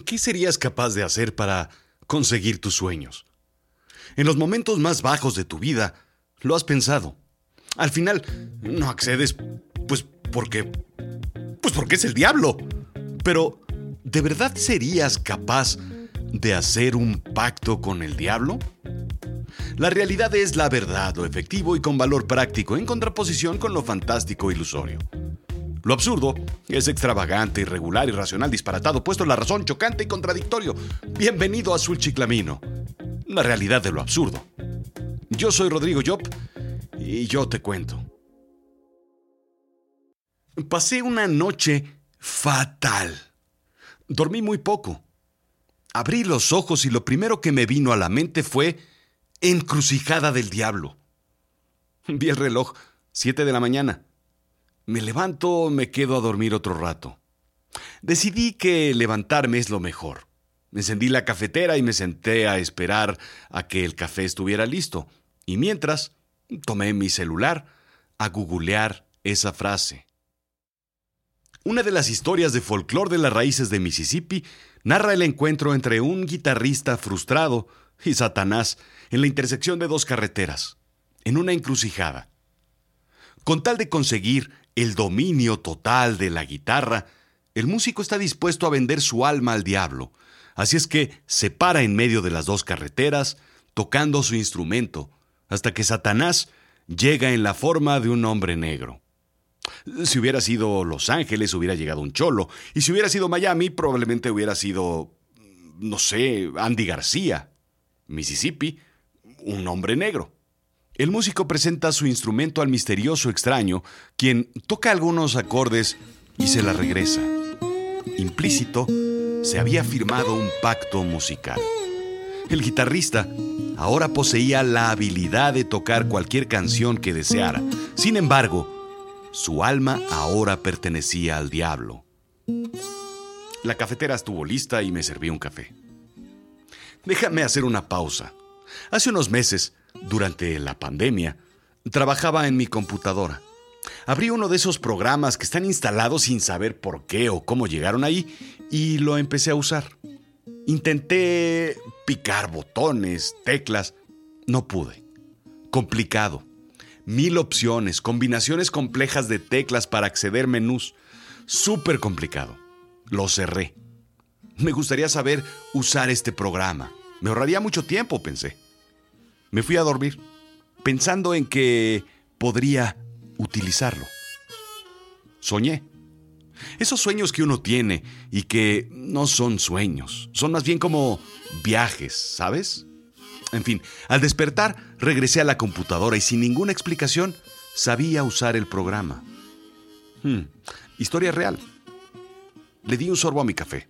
¿Qué serías capaz de hacer para conseguir tus sueños? En los momentos más bajos de tu vida, lo has pensado. Al final, no accedes, pues porque... Pues porque es el diablo. Pero, ¿de verdad serías capaz de hacer un pacto con el diablo? La realidad es la verdad, lo efectivo y con valor práctico, en contraposición con lo fantástico ilusorio. Lo absurdo es extravagante, irregular, irracional, disparatado, puesto en la razón, chocante y contradictorio. Bienvenido a Azul Chiclamino, la realidad de lo absurdo. Yo soy Rodrigo Job y yo te cuento. Pasé una noche fatal. Dormí muy poco. Abrí los ojos y lo primero que me vino a la mente fue encrucijada del diablo. Vi el reloj, siete de la mañana. Me levanto, me quedo a dormir otro rato. Decidí que levantarme es lo mejor. Encendí la cafetera y me senté a esperar a que el café estuviera listo. Y mientras, tomé mi celular a googlear esa frase. Una de las historias de folclore de las raíces de Mississippi narra el encuentro entre un guitarrista frustrado y Satanás en la intersección de dos carreteras, en una encrucijada. Con tal de conseguir el dominio total de la guitarra, el músico está dispuesto a vender su alma al diablo, así es que se para en medio de las dos carreteras, tocando su instrumento, hasta que Satanás llega en la forma de un hombre negro. Si hubiera sido Los Ángeles, hubiera llegado un cholo, y si hubiera sido Miami, probablemente hubiera sido, no sé, Andy García. Mississippi, un hombre negro. El músico presenta su instrumento al misterioso extraño, quien toca algunos acordes y se la regresa. Implícito, se había firmado un pacto musical. El guitarrista ahora poseía la habilidad de tocar cualquier canción que deseara. Sin embargo, su alma ahora pertenecía al diablo. La cafetera estuvo lista y me serví un café. Déjame hacer una pausa. Hace unos meses, durante la pandemia, trabajaba en mi computadora. Abrí uno de esos programas que están instalados sin saber por qué o cómo llegaron ahí y lo empecé a usar. Intenté picar botones, teclas. No pude. Complicado. Mil opciones, combinaciones complejas de teclas para acceder menús. Súper complicado. Lo cerré. Me gustaría saber usar este programa. Me ahorraría mucho tiempo, pensé. Me fui a dormir, pensando en que podría utilizarlo. Soñé. Esos sueños que uno tiene y que no son sueños, son más bien como viajes, ¿sabes? En fin, al despertar regresé a la computadora y sin ninguna explicación sabía usar el programa. Hmm, historia real. Le di un sorbo a mi café.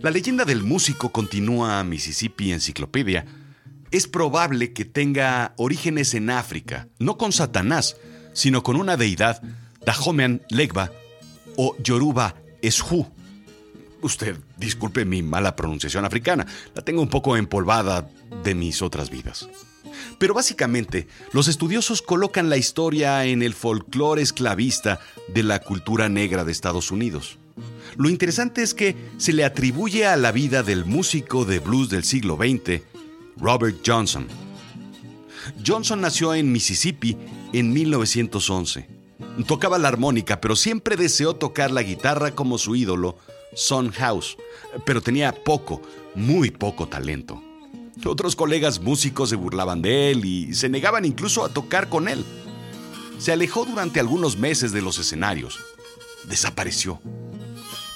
La leyenda del músico continúa a Mississippi Enciclopedia. Es probable que tenga orígenes en África, no con Satanás, sino con una deidad, Dahomean Legba o Yoruba Eshu. Usted disculpe mi mala pronunciación africana, la tengo un poco empolvada de mis otras vidas. Pero básicamente, los estudiosos colocan la historia en el folclore esclavista de la cultura negra de Estados Unidos. Lo interesante es que se le atribuye a la vida del músico de blues del siglo XX, Robert Johnson. Johnson nació en Mississippi en 1911. Tocaba la armónica, pero siempre deseó tocar la guitarra como su ídolo, Son House, pero tenía poco, muy poco talento. Otros colegas músicos se burlaban de él y se negaban incluso a tocar con él. Se alejó durante algunos meses de los escenarios. Desapareció.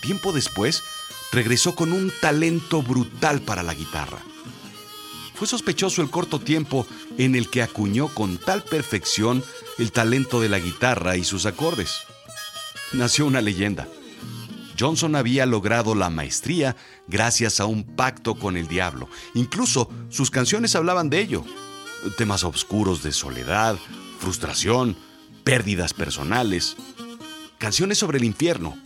Tiempo después, regresó con un talento brutal para la guitarra. Fue sospechoso el corto tiempo en el que acuñó con tal perfección el talento de la guitarra y sus acordes. Nació una leyenda. Johnson había logrado la maestría gracias a un pacto con el diablo. Incluso sus canciones hablaban de ello. Temas oscuros de soledad, frustración, pérdidas personales. Canciones sobre el infierno,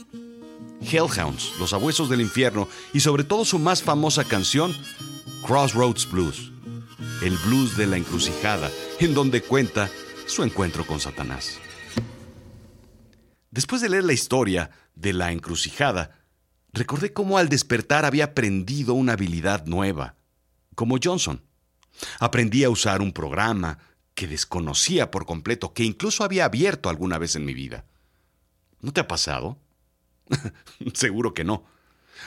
Hellhounds, Los Abuesos del Infierno, y sobre todo su más famosa canción, Crossroads Blues, el blues de la encrucijada, en donde cuenta su encuentro con Satanás. Después de leer la historia de la encrucijada, Recordé cómo al despertar había aprendido una habilidad nueva, como Johnson. Aprendí a usar un programa que desconocía por completo, que incluso había abierto alguna vez en mi vida. ¿No te ha pasado? Seguro que no.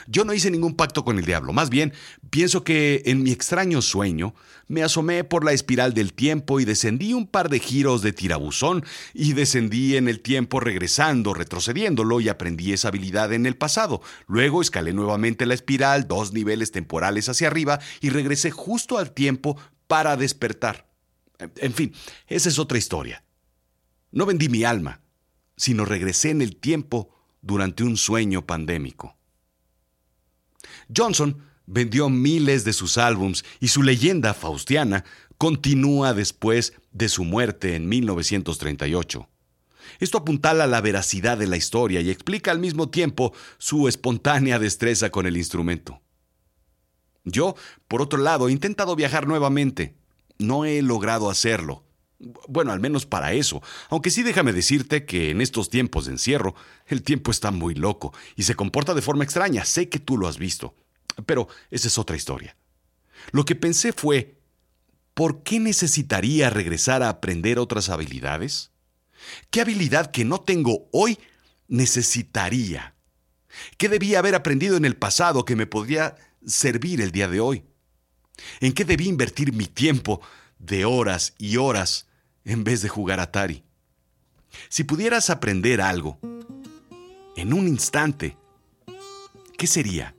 Yo no hice ningún pacto con el diablo, más bien pienso que en mi extraño sueño me asomé por la espiral del tiempo y descendí un par de giros de tirabuzón y descendí en el tiempo regresando, retrocediéndolo y aprendí esa habilidad en el pasado. Luego escalé nuevamente la espiral, dos niveles temporales hacia arriba y regresé justo al tiempo para despertar. En fin, esa es otra historia. No vendí mi alma, sino regresé en el tiempo durante un sueño pandémico. Johnson vendió miles de sus álbums y su leyenda faustiana continúa después de su muerte en 1938. Esto apuntala la veracidad de la historia y explica al mismo tiempo su espontánea destreza con el instrumento. Yo, por otro lado, he intentado viajar nuevamente. No he logrado hacerlo. Bueno, al menos para eso. Aunque sí déjame decirte que en estos tiempos de encierro, el tiempo está muy loco y se comporta de forma extraña. Sé que tú lo has visto. Pero esa es otra historia. Lo que pensé fue, ¿por qué necesitaría regresar a aprender otras habilidades? ¿Qué habilidad que no tengo hoy necesitaría? ¿Qué debía haber aprendido en el pasado que me podría servir el día de hoy? ¿En qué debí invertir mi tiempo de horas y horas en vez de jugar Atari. Si pudieras aprender algo, en un instante, ¿qué sería?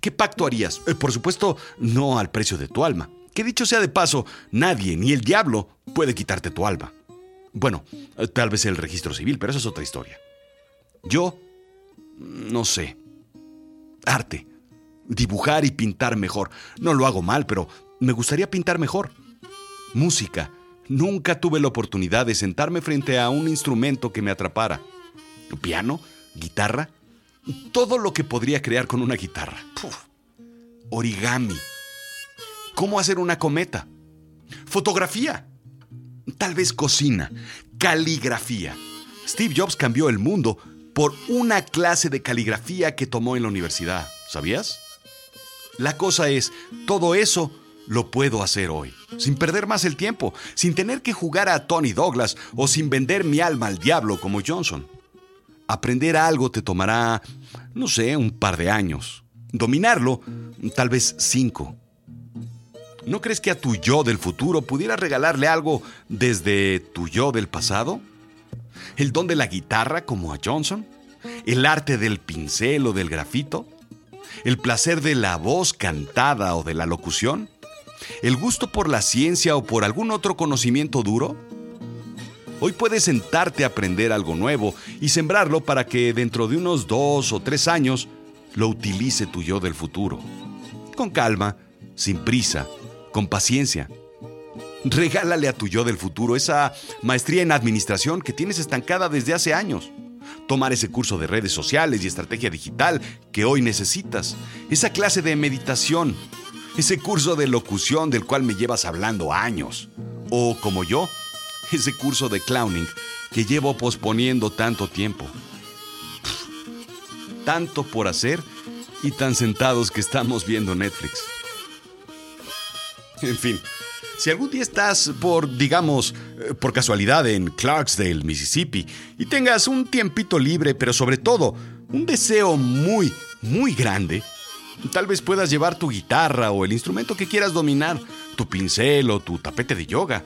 ¿Qué pacto harías? Eh, por supuesto, no al precio de tu alma. Que dicho sea de paso, nadie, ni el diablo, puede quitarte tu alma. Bueno, eh, tal vez el registro civil, pero eso es otra historia. Yo, no sé. Arte. Dibujar y pintar mejor. No lo hago mal, pero me gustaría pintar mejor. Música. Nunca tuve la oportunidad de sentarme frente a un instrumento que me atrapara. Piano, guitarra, todo lo que podría crear con una guitarra. Origami. ¿Cómo hacer una cometa? Fotografía. Tal vez cocina. Caligrafía. Steve Jobs cambió el mundo por una clase de caligrafía que tomó en la universidad. ¿Sabías? La cosa es, todo eso lo puedo hacer hoy, sin perder más el tiempo, sin tener que jugar a Tony Douglas o sin vender mi alma al diablo como Johnson. Aprender algo te tomará, no sé, un par de años. Dominarlo, tal vez cinco. ¿No crees que a tu yo del futuro pudiera regalarle algo desde tu yo del pasado? ¿El don de la guitarra como a Johnson? ¿El arte del pincel o del grafito? ¿El placer de la voz cantada o de la locución? ¿El gusto por la ciencia o por algún otro conocimiento duro? Hoy puedes sentarte a aprender algo nuevo y sembrarlo para que dentro de unos dos o tres años lo utilice tu yo del futuro. Con calma, sin prisa, con paciencia. Regálale a tu yo del futuro esa maestría en administración que tienes estancada desde hace años. Tomar ese curso de redes sociales y estrategia digital que hoy necesitas. Esa clase de meditación ese curso de locución del cual me llevas hablando años. O como yo, ese curso de clowning que llevo posponiendo tanto tiempo. tanto por hacer y tan sentados que estamos viendo Netflix. En fin, si algún día estás por, digamos, eh, por casualidad en Clarksdale, Mississippi, y tengas un tiempito libre, pero sobre todo un deseo muy, muy grande, Tal vez puedas llevar tu guitarra o el instrumento que quieras dominar, tu pincel o tu tapete de yoga,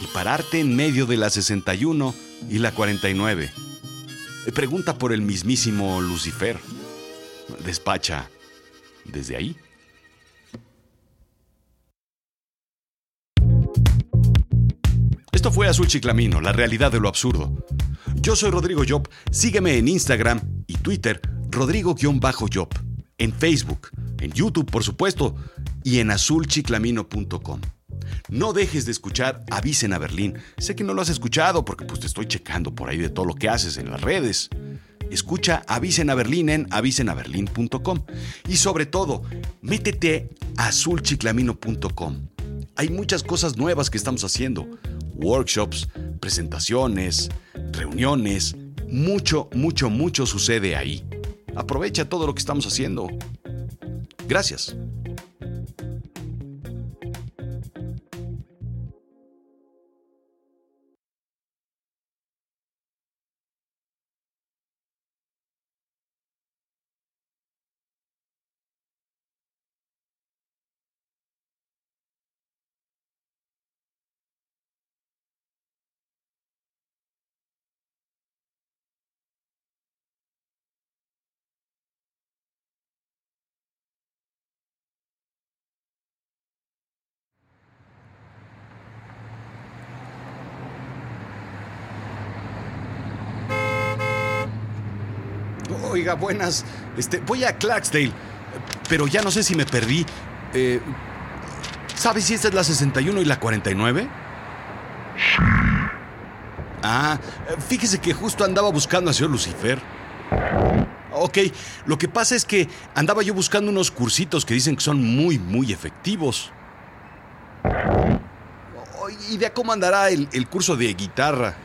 y pararte en medio de la 61 y la 49. Pregunta por el mismísimo Lucifer. Despacha desde ahí. Esto fue Azul Chiclamino, la realidad de lo absurdo. Yo soy Rodrigo Job. Sígueme en Instagram y Twitter, Rodrigo-Job en Facebook, en YouTube por supuesto, y en azulchiclamino.com. No dejes de escuchar Avisen a Berlín. Sé que no lo has escuchado porque pues te estoy checando por ahí de todo lo que haces en las redes. Escucha Avisen a Berlín en avisenaberlin.com. Y sobre todo, métete a azulchiclamino.com. Hay muchas cosas nuevas que estamos haciendo. Workshops, presentaciones, reuniones. Mucho, mucho, mucho sucede ahí. Aprovecha todo lo que estamos haciendo. Gracias. Oiga, buenas. Este, voy a Clarksdale, pero ya no sé si me perdí. Eh, ¿Sabes si esta es la 61 y la 49? Sí. Ah, fíjese que justo andaba buscando a señor Lucifer. Ok, lo que pasa es que andaba yo buscando unos cursitos que dicen que son muy, muy efectivos. ¿Y de cómo andará el, el curso de guitarra?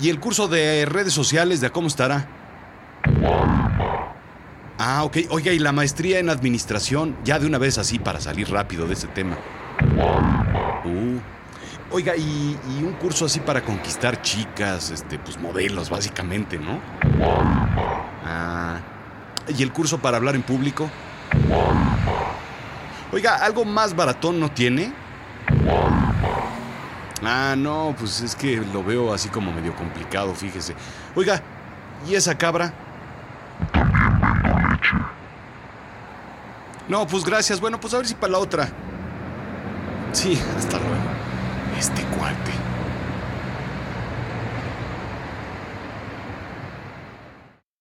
¿Y el curso de redes sociales de cómo estará? Ah, ok. Oiga, ¿y la maestría en administración? Ya de una vez así para salir rápido de ese tema. Uh. Oiga, y, y, un curso así para conquistar chicas, este, pues modelos, básicamente, ¿no? Ah. ¿Y el curso para hablar en público? Oiga, ¿algo más baratón no tiene? Ah, no, pues es que lo veo así como medio complicado, fíjese. Oiga, ¿y esa cabra? No, pues gracias. Bueno, pues a ver si para la otra. Sí, hasta luego. Este cuate.